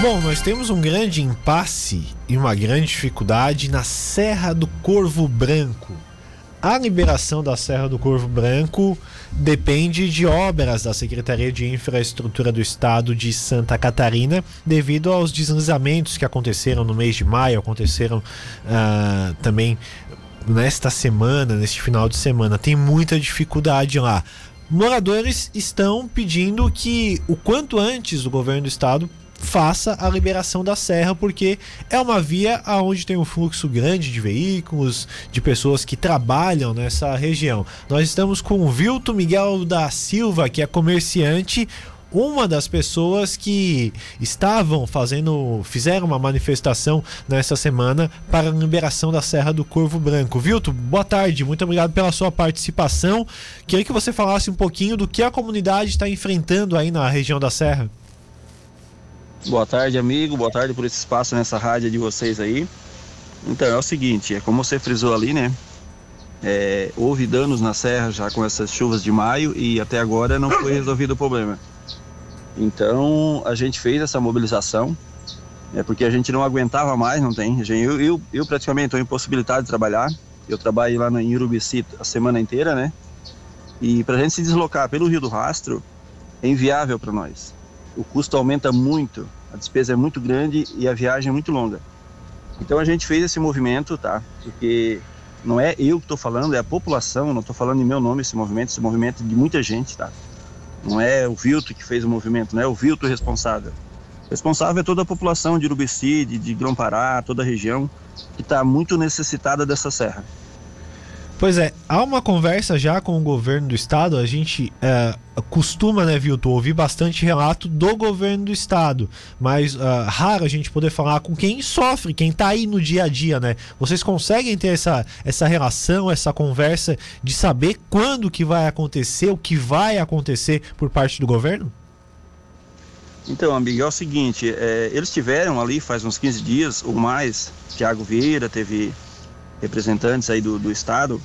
Bom, nós temos um grande impasse e uma grande dificuldade na Serra do Corvo Branco. A liberação da Serra do Corvo Branco depende de obras da Secretaria de Infraestrutura do Estado de Santa Catarina, devido aos deslizamentos que aconteceram no mês de maio, aconteceram uh, também nesta semana, neste final de semana. Tem muita dificuldade lá. Moradores estão pedindo que o quanto antes o governo do estado faça a liberação da serra, porque é uma via onde tem um fluxo grande de veículos, de pessoas que trabalham nessa região. Nós estamos com o Vilto Miguel da Silva, que é comerciante uma das pessoas que estavam fazendo, fizeram uma manifestação nessa semana para a liberação da Serra do Corvo Branco. Vilto, boa tarde, muito obrigado pela sua participação. Queria que você falasse um pouquinho do que a comunidade está enfrentando aí na região da Serra. Boa tarde, amigo. Boa tarde por esse espaço nessa rádio de vocês aí. Então, é o seguinte, é como você frisou ali, né? É, houve danos na serra já com essas chuvas de maio e até agora não foi resolvido o problema. Então, a gente fez essa mobilização, é porque a gente não aguentava mais, não tem. Eu, eu, eu praticamente estou impossibilitado de trabalhar. Eu trabalho lá em Urubici a semana inteira, né? E para a gente se deslocar pelo Rio do Rastro é inviável para nós. O custo aumenta muito a despesa é muito grande e a viagem é muito longa. Então a gente fez esse movimento, tá? Porque não é eu que estou falando, é a população, não estou falando em meu nome esse movimento, esse movimento de muita gente, tá? Não é o Vilto que fez o movimento, não é o Vilto responsável. Responsável é toda a população de Urubici, de, de Grão-Pará, toda a região, que está muito necessitada dessa serra. Pois é, há uma conversa já com o governo do estado. A gente é, costuma, né, Vilton, ouvir bastante relato do governo do estado, mas uh, raro a gente poder falar com quem sofre, quem está aí no dia a dia, né? Vocês conseguem ter essa, essa relação, essa conversa de saber quando que vai acontecer, o que vai acontecer por parte do governo? Então, amigo, é o seguinte, é, eles tiveram ali faz uns 15 dias ou mais, Tiago Vieira teve representantes aí do, do estado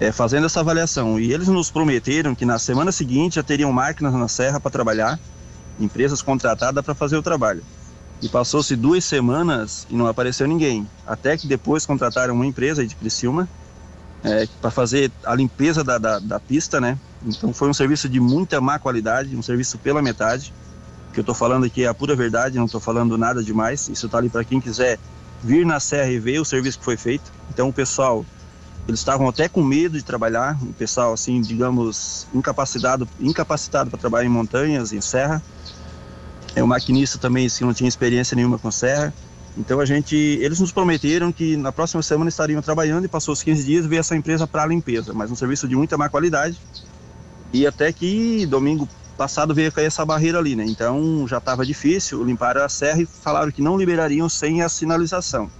é, fazendo essa avaliação. E eles nos prometeram que na semana seguinte já teriam máquinas na serra para trabalhar, empresas contratadas para fazer o trabalho. E passou-se duas semanas e não apareceu ninguém. Até que depois contrataram uma empresa de Criciúma é, para fazer a limpeza da, da, da, pista, né? Então foi um serviço de muita má qualidade, um serviço pela metade. Que eu estou falando aqui é a pura verdade, não estou falando nada demais. Isso está ali para quem quiser vir na serra e ver o serviço que foi feito. Então o pessoal, eles estavam até com medo de trabalhar, o pessoal assim, digamos, incapacitado, incapacitado para trabalhar em montanhas, em serra. É o maquinista também, assim, não tinha experiência nenhuma com serra. Então a gente, eles nos prometeram que na próxima semana estariam trabalhando e passou os 15 dias veio essa empresa para limpeza, mas um serviço de muita má qualidade. E até que domingo passado veio cair essa barreira ali, né? Então já estava difícil, limparam a serra e falaram que não liberariam sem a sinalização.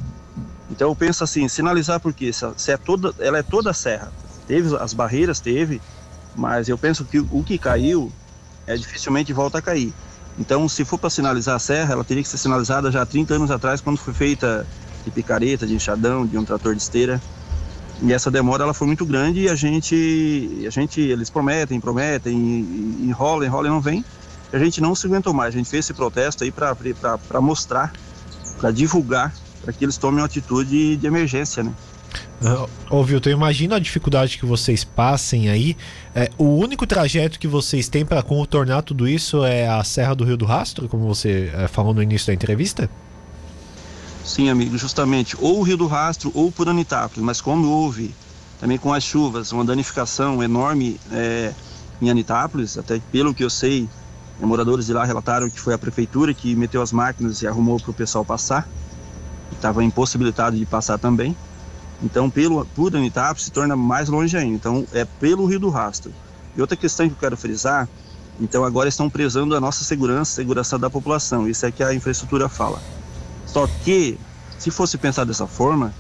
Então eu penso assim, sinalizar porque se, se é toda, ela é toda a serra. Teve as barreiras, teve, mas eu penso que o que caiu é dificilmente volta a cair. Então, se for para sinalizar a serra, ela teria que ser sinalizada já há 30 anos atrás, quando foi feita de picareta, de enxadão, de um trator de esteira. E essa demora ela foi muito grande e a gente, a gente eles prometem, prometem, enrola, enrola e não vem. A gente não se aguentou mais. A gente fez esse protesto aí para mostrar, para divulgar, para que eles tomem uma atitude de emergência, né? Uh, ô Vilton, imagina a dificuldade que vocês passem aí. É, o único trajeto que vocês têm para contornar tudo isso é a Serra do Rio do Rastro, como você é, falou no início da entrevista? Sim, amigo, justamente, ou o Rio do Rastro ou por Anitápolis, mas como houve também com as chuvas uma danificação enorme é, em Anitápolis, até pelo que eu sei, moradores de lá relataram que foi a prefeitura que meteu as máquinas e arrumou para o pessoal passar, estava impossibilitado de passar também. Então, pelo, por Anitápolis se torna mais longe ainda, então é pelo Rio do Rastro. E outra questão que eu quero frisar, então agora estão prezando a nossa segurança, segurança da população, isso é que a infraestrutura fala. Só que, se fosse pensar dessa forma,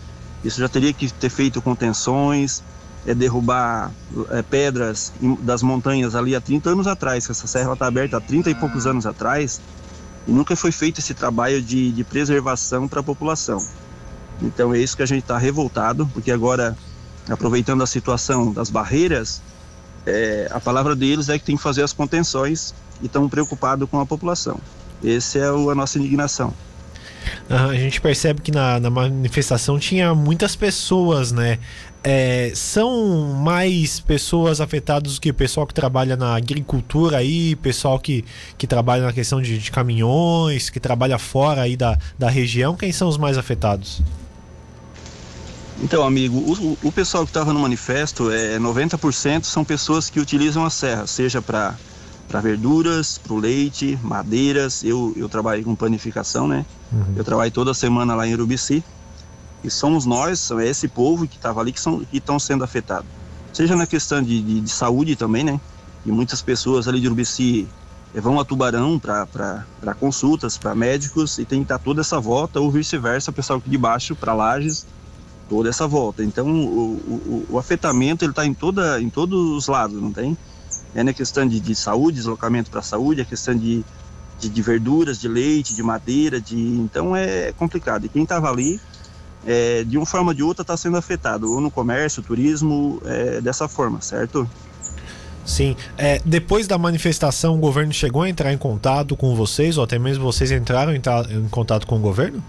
isso já teria que ter feito contenções, é, derrubar é, pedras das montanhas ali há 30 anos atrás, que essa serra está aberta há 30 e poucos anos atrás, e nunca foi feito esse trabalho de, de preservação para a população. Então é isso que a gente está revoltado, porque agora, aproveitando a situação das barreiras, é, a palavra deles é que tem que fazer as contenções e estão preocupados com a população. Essa é a nossa indignação. A gente percebe que na, na, manifestação tinha muitas pessoas, né? É, são mais pessoas afetadas do que o pessoal que trabalha na agricultura aí, pessoal que, que trabalha na questão de, de caminhões, que trabalha fora aí da, da região. Quem são os mais afetados? Então, amigo, o, o pessoal que estava no manifesto, é 90% são pessoas que utilizam a serra, seja para para verduras, para o leite, madeiras. Eu, eu trabalho com panificação, né? Uhum. Eu trabalho toda semana lá em Urubici. E somos nós, é esse povo que estava ali que estão sendo afetados. Seja na questão de, de, de, saúde também, né? E muitas pessoas ali de Urubici eh, vão a Tubarão para consultas, para médicos, e tem que estar toda essa volta, ou vice-versa, o pessoal aqui de baixo para Lages toda essa volta. Então o, o, o afetamento ele está em toda em todos os lados, não tem? É na questão de, de saúde, deslocamento para a saúde, a questão de, de, de, verduras, de leite, de madeira, de então é complicado. E quem estava ali, é, de uma forma ou de outra, está sendo afetado, ou no comércio, turismo, é, dessa forma, certo? Sim. É, depois da manifestação, o governo chegou a entrar em contato com vocês, ou até mesmo vocês entraram em, em contato com o governo?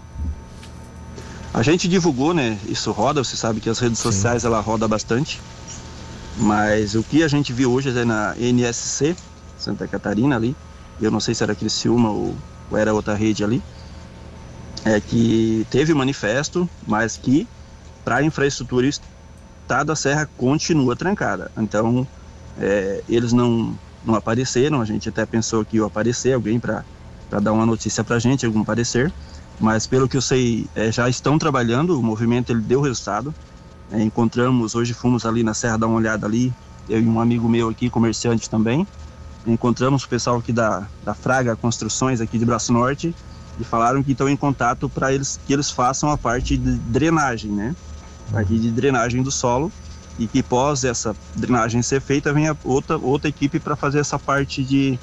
A gente divulgou, né? Isso roda, você sabe que as redes Sim. sociais ela roda bastante. Mas o que a gente viu hoje é na NSC, Santa Catarina ali, eu não sei se era Criciúma ou, ou era outra rede ali, é que teve manifesto, mas que para a infraestrutura estado da serra continua trancada. Então, é, eles não, não apareceram, a gente até pensou que ia aparecer alguém para dar uma notícia para a gente, algum parecer, mas pelo que eu sei, é, já estão trabalhando, o movimento ele deu resultado. É, encontramos, hoje fomos ali na Serra dar uma olhada ali, eu e um amigo meu aqui, comerciante também. Encontramos o pessoal aqui da, da Fraga Construções, aqui de Braço Norte, e falaram que estão em contato para eles que eles façam a parte de drenagem, né? A parte de drenagem do solo e que pós essa drenagem ser feita venha outra outra equipe para fazer essa parte de,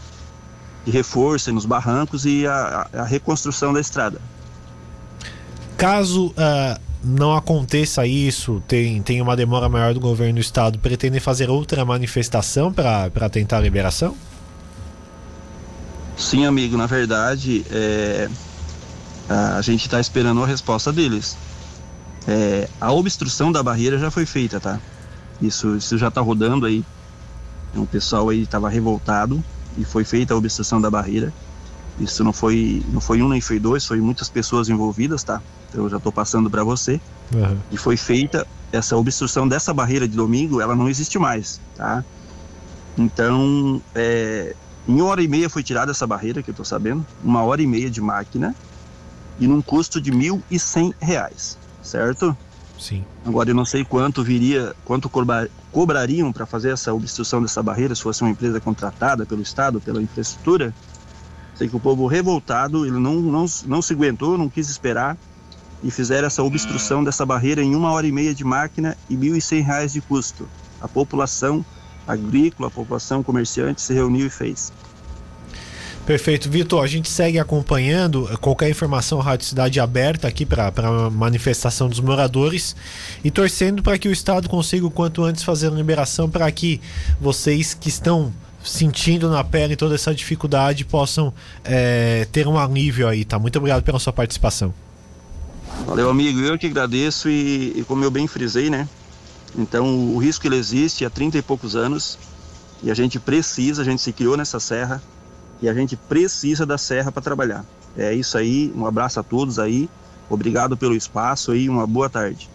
de reforço nos barrancos e a, a reconstrução da estrada. Caso uh, não aconteça isso, tem, tem uma demora maior do governo do estado, pretendem fazer outra manifestação para tentar a liberação? Sim, amigo, na verdade, é, a gente está esperando a resposta deles. É, a obstrução da barreira já foi feita, tá? Isso, isso já está rodando aí. O pessoal aí estava revoltado e foi feita a obstrução da barreira. Isso não foi, não foi um nem foi dois, foi muitas pessoas envolvidas, tá? Então eu já estou passando para você. Uhum. E foi feita essa obstrução dessa barreira de domingo, ela não existe mais, tá? Então, é, em uma hora e meia foi tirada essa barreira, que eu estou sabendo, uma hora e meia de máquina e num custo de mil e cem reais, certo? Sim. Agora eu não sei quanto viria, quanto cobrariam para fazer essa obstrução dessa barreira, se fosse uma empresa contratada pelo Estado, pela infraestrutura, Sei que o povo revoltado, ele não, não, não se aguentou, não quis esperar e fizeram essa obstrução dessa barreira em uma hora e meia de máquina e R$ 1.100 de custo. A população agrícola, a população comerciante se reuniu e fez. Perfeito, Vitor. A gente segue acompanhando qualquer informação Rádio Cidade aberta aqui para a manifestação dos moradores e torcendo para que o Estado consiga o quanto antes fazer a liberação para que vocês que estão sentindo na pele toda essa dificuldade possam é, ter um alívio aí, tá? Muito obrigado pela sua participação. Valeu, amigo. Eu que agradeço e, e como eu bem frisei, né? Então, o risco ele existe há 30 e poucos anos e a gente precisa, a gente se criou nessa serra e a gente precisa da serra para trabalhar. É isso aí, um abraço a todos aí, obrigado pelo espaço e uma boa tarde.